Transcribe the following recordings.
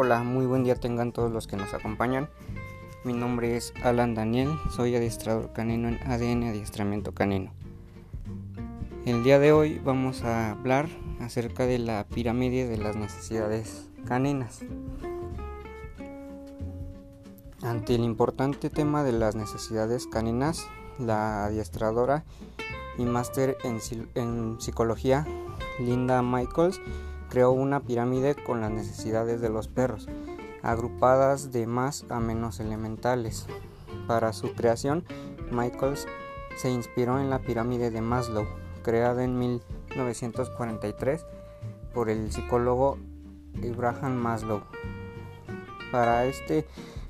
Hola, muy buen día tengan todos los que nos acompañan. Mi nombre es Alan Daniel, soy adiestrador canino en ADN Adiestramiento Canino. El día de hoy vamos a hablar acerca de la pirámide de las necesidades caninas. Ante el importante tema de las necesidades caninas, la adiestradora y máster en, en psicología Linda Michaels creó una pirámide con las necesidades de los perros, agrupadas de más a menos elementales. Para su creación, Michaels se inspiró en la pirámide de Maslow, creada en 1943 por el psicólogo Abraham Maslow. Para este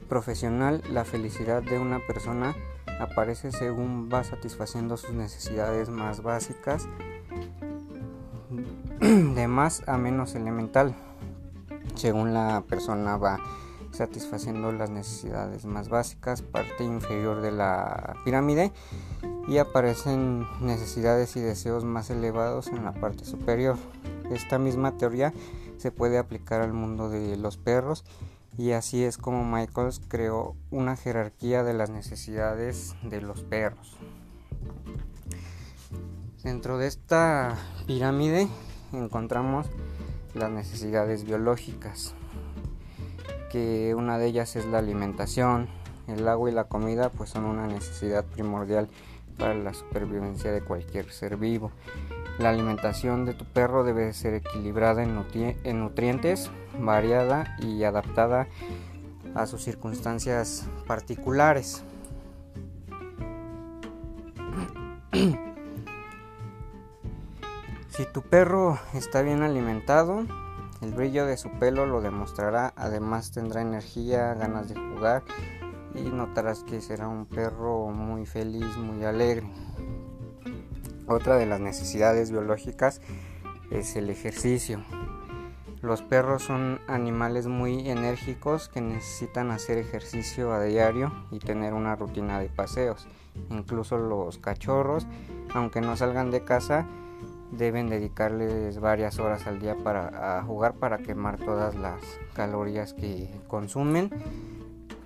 profesional, la felicidad de una persona aparece según va satisfaciendo sus necesidades más básicas más a menos elemental, según la persona va satisfaciendo las necesidades más básicas, parte inferior de la pirámide, y aparecen necesidades y deseos más elevados en la parte superior. Esta misma teoría se puede aplicar al mundo de los perros y así es como Michaels creó una jerarquía de las necesidades de los perros. Dentro de esta pirámide encontramos las necesidades biológicas, que una de ellas es la alimentación, el agua y la comida pues son una necesidad primordial para la supervivencia de cualquier ser vivo. La alimentación de tu perro debe ser equilibrada en, en nutrientes, variada y adaptada a sus circunstancias particulares. Si tu perro está bien alimentado, el brillo de su pelo lo demostrará, además tendrá energía, ganas de jugar y notarás que será un perro muy feliz, muy alegre. Otra de las necesidades biológicas es el ejercicio. Los perros son animales muy enérgicos que necesitan hacer ejercicio a diario y tener una rutina de paseos. Incluso los cachorros, aunque no salgan de casa, deben dedicarles varias horas al día para jugar para quemar todas las calorías que consumen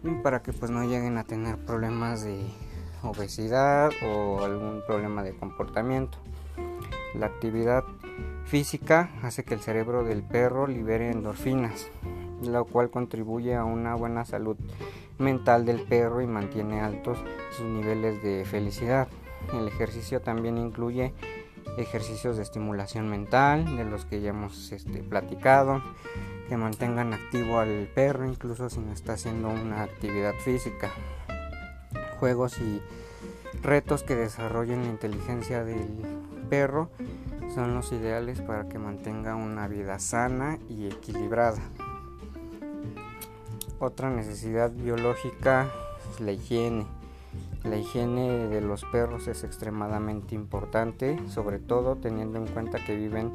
y para que pues no lleguen a tener problemas de obesidad o algún problema de comportamiento. La actividad física hace que el cerebro del perro libere endorfinas, lo cual contribuye a una buena salud mental del perro y mantiene altos sus niveles de felicidad. El ejercicio también incluye ejercicios de estimulación mental, de los que ya hemos este, platicado, que mantengan activo al perro incluso si no está haciendo una actividad física, juegos y retos que desarrollen la inteligencia del perro son los ideales para que mantenga una vida sana y equilibrada. Otra necesidad biológica es la higiene la higiene de los perros es extremadamente importante, sobre todo teniendo en cuenta que viven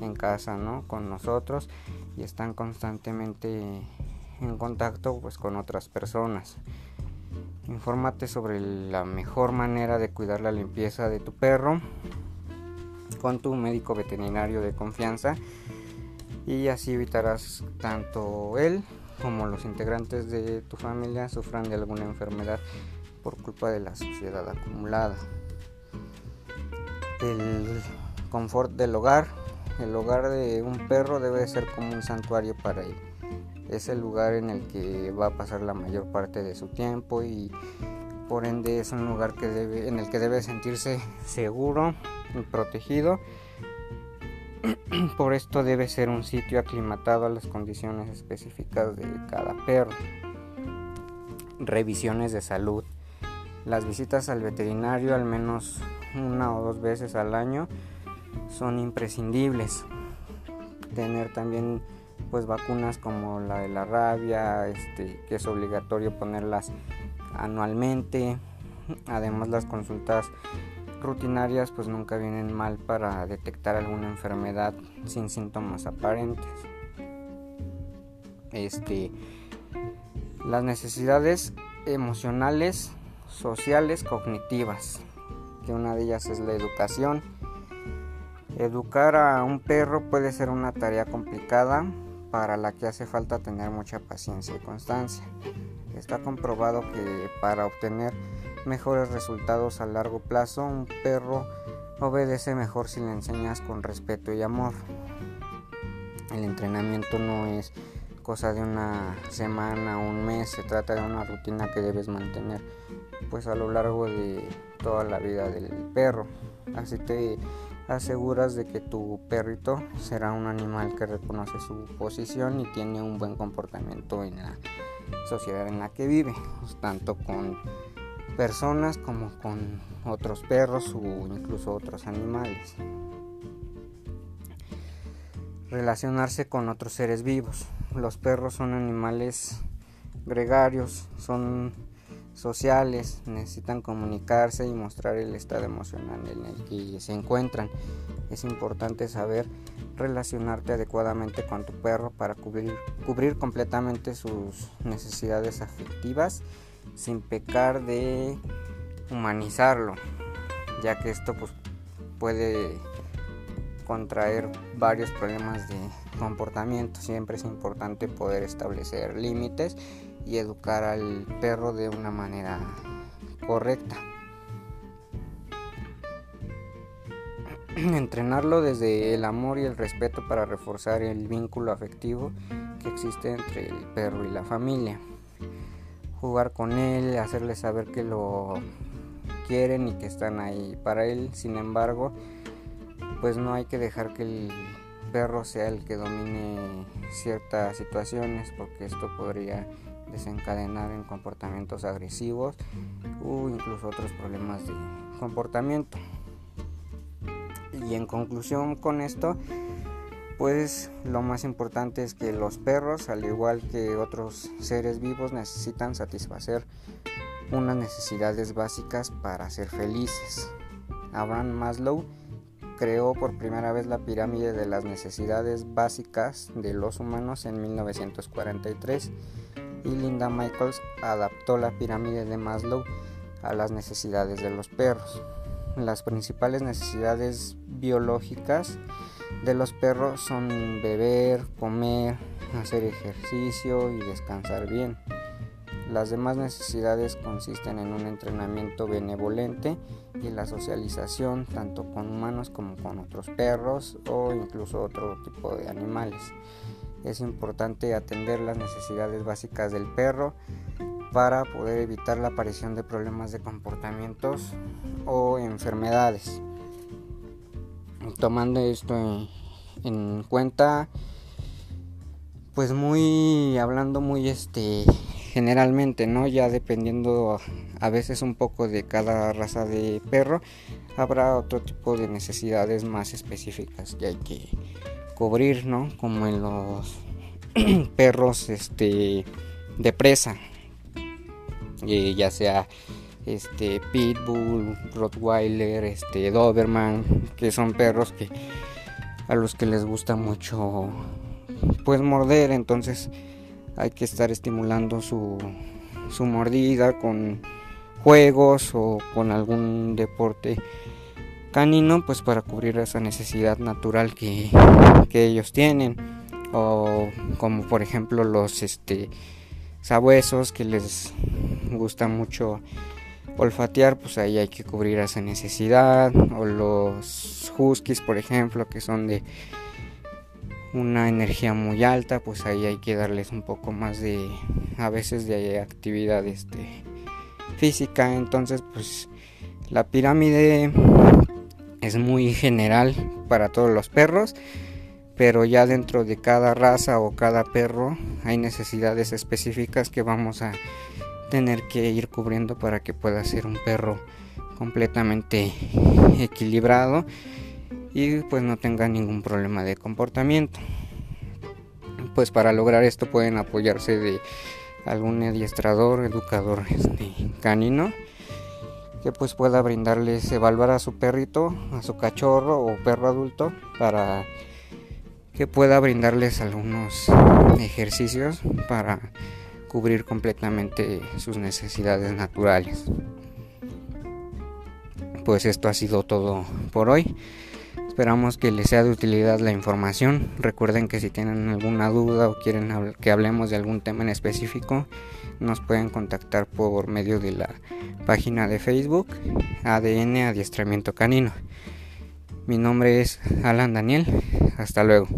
en casa, ¿no? Con nosotros y están constantemente en contacto pues con otras personas. Infórmate sobre la mejor manera de cuidar la limpieza de tu perro con tu médico veterinario de confianza y así evitarás tanto él como los integrantes de tu familia sufran de alguna enfermedad por culpa de la suciedad acumulada. El confort del hogar. El hogar de un perro debe ser como un santuario para él. Es el lugar en el que va a pasar la mayor parte de su tiempo y por ende es un lugar que debe, en el que debe sentirse seguro y protegido. Por esto debe ser un sitio aclimatado a las condiciones específicas de cada perro. Revisiones de salud. Las visitas al veterinario al menos una o dos veces al año son imprescindibles. Tener también pues vacunas como la de la rabia, este, que es obligatorio ponerlas anualmente. Además las consultas rutinarias pues nunca vienen mal para detectar alguna enfermedad sin síntomas aparentes. Este las necesidades emocionales sociales cognitivas, que una de ellas es la educación. Educar a un perro puede ser una tarea complicada, para la que hace falta tener mucha paciencia y constancia. Está comprobado que para obtener mejores resultados a largo plazo un perro obedece mejor si le enseñas con respeto y amor. El entrenamiento no es cosa de una semana o un mes, se trata de una rutina que debes mantener pues a lo largo de toda la vida del perro. Así te aseguras de que tu perrito será un animal que reconoce su posición y tiene un buen comportamiento en la sociedad en la que vive, tanto con personas como con otros perros o incluso otros animales. Relacionarse con otros seres vivos. Los perros son animales gregarios, son sociales, necesitan comunicarse y mostrar el estado emocional en el que se encuentran. Es importante saber relacionarte adecuadamente con tu perro para cubrir, cubrir completamente sus necesidades afectivas sin pecar de humanizarlo, ya que esto pues, puede contraer varios problemas de comportamiento. Siempre es importante poder establecer límites y educar al perro de una manera correcta. Entrenarlo desde el amor y el respeto para reforzar el vínculo afectivo que existe entre el perro y la familia. Jugar con él, hacerle saber que lo quieren y que están ahí para él. Sin embargo, pues no hay que dejar que el perro sea el que domine ciertas situaciones porque esto podría desencadenar en comportamientos agresivos o incluso otros problemas de comportamiento. Y en conclusión con esto, pues lo más importante es que los perros, al igual que otros seres vivos, necesitan satisfacer unas necesidades básicas para ser felices. Abraham Maslow creó por primera vez la pirámide de las necesidades básicas de los humanos en 1943 y Linda Michaels adaptó la pirámide de Maslow a las necesidades de los perros. Las principales necesidades biológicas de los perros son beber, comer, hacer ejercicio y descansar bien. Las demás necesidades consisten en un entrenamiento benevolente y la socialización tanto con humanos como con otros perros o incluso otro tipo de animales. Es importante atender las necesidades básicas del perro para poder evitar la aparición de problemas de comportamientos o enfermedades. Tomando esto en, cuenta, pues muy hablando muy este generalmente, ¿no? Ya dependiendo a veces un poco de cada raza de perro, habrá otro tipo de necesidades más específicas que hay que cubrir, ¿no? Como en los perros este de presa. ya sea este pitbull, rottweiler, este doberman, que son perros que a los que les gusta mucho pues morder, entonces hay que estar estimulando su, su mordida con juegos o con algún deporte canino pues para cubrir esa necesidad natural que, ellos tienen. O como por ejemplo los este sabuesos que les gusta mucho olfatear pues ahí hay que cubrir esa necesidad. O los huskies por ejemplo que son de una energía muy alta pues ahí hay que darles un poco más de a veces de actividad este, física. Entonces pues la pirámide es muy general para todos los perros, pero ya dentro de cada raza o cada perro hay necesidades específicas que vamos a tener que ir cubriendo para que pueda ser un perro completamente equilibrado y pues no tenga ningún problema de comportamiento. Pues para lograr esto pueden apoyarse de algún adiestrador, educador este, canino que pues pueda brindarles evaluar a su perrito, a su cachorro o perro adulto para que pueda brindarles algunos ejercicios para cubrir completamente sus necesidades naturales. Pues esto ha sido todo por hoy. Esperamos que les sea de utilidad la información. Recuerden que si tienen alguna duda o quieren que hablemos de algún tema en específico, nos pueden contactar por medio de la página de Facebook ADN Adiestramiento Canino. Mi nombre es Alan Daniel. Hasta luego.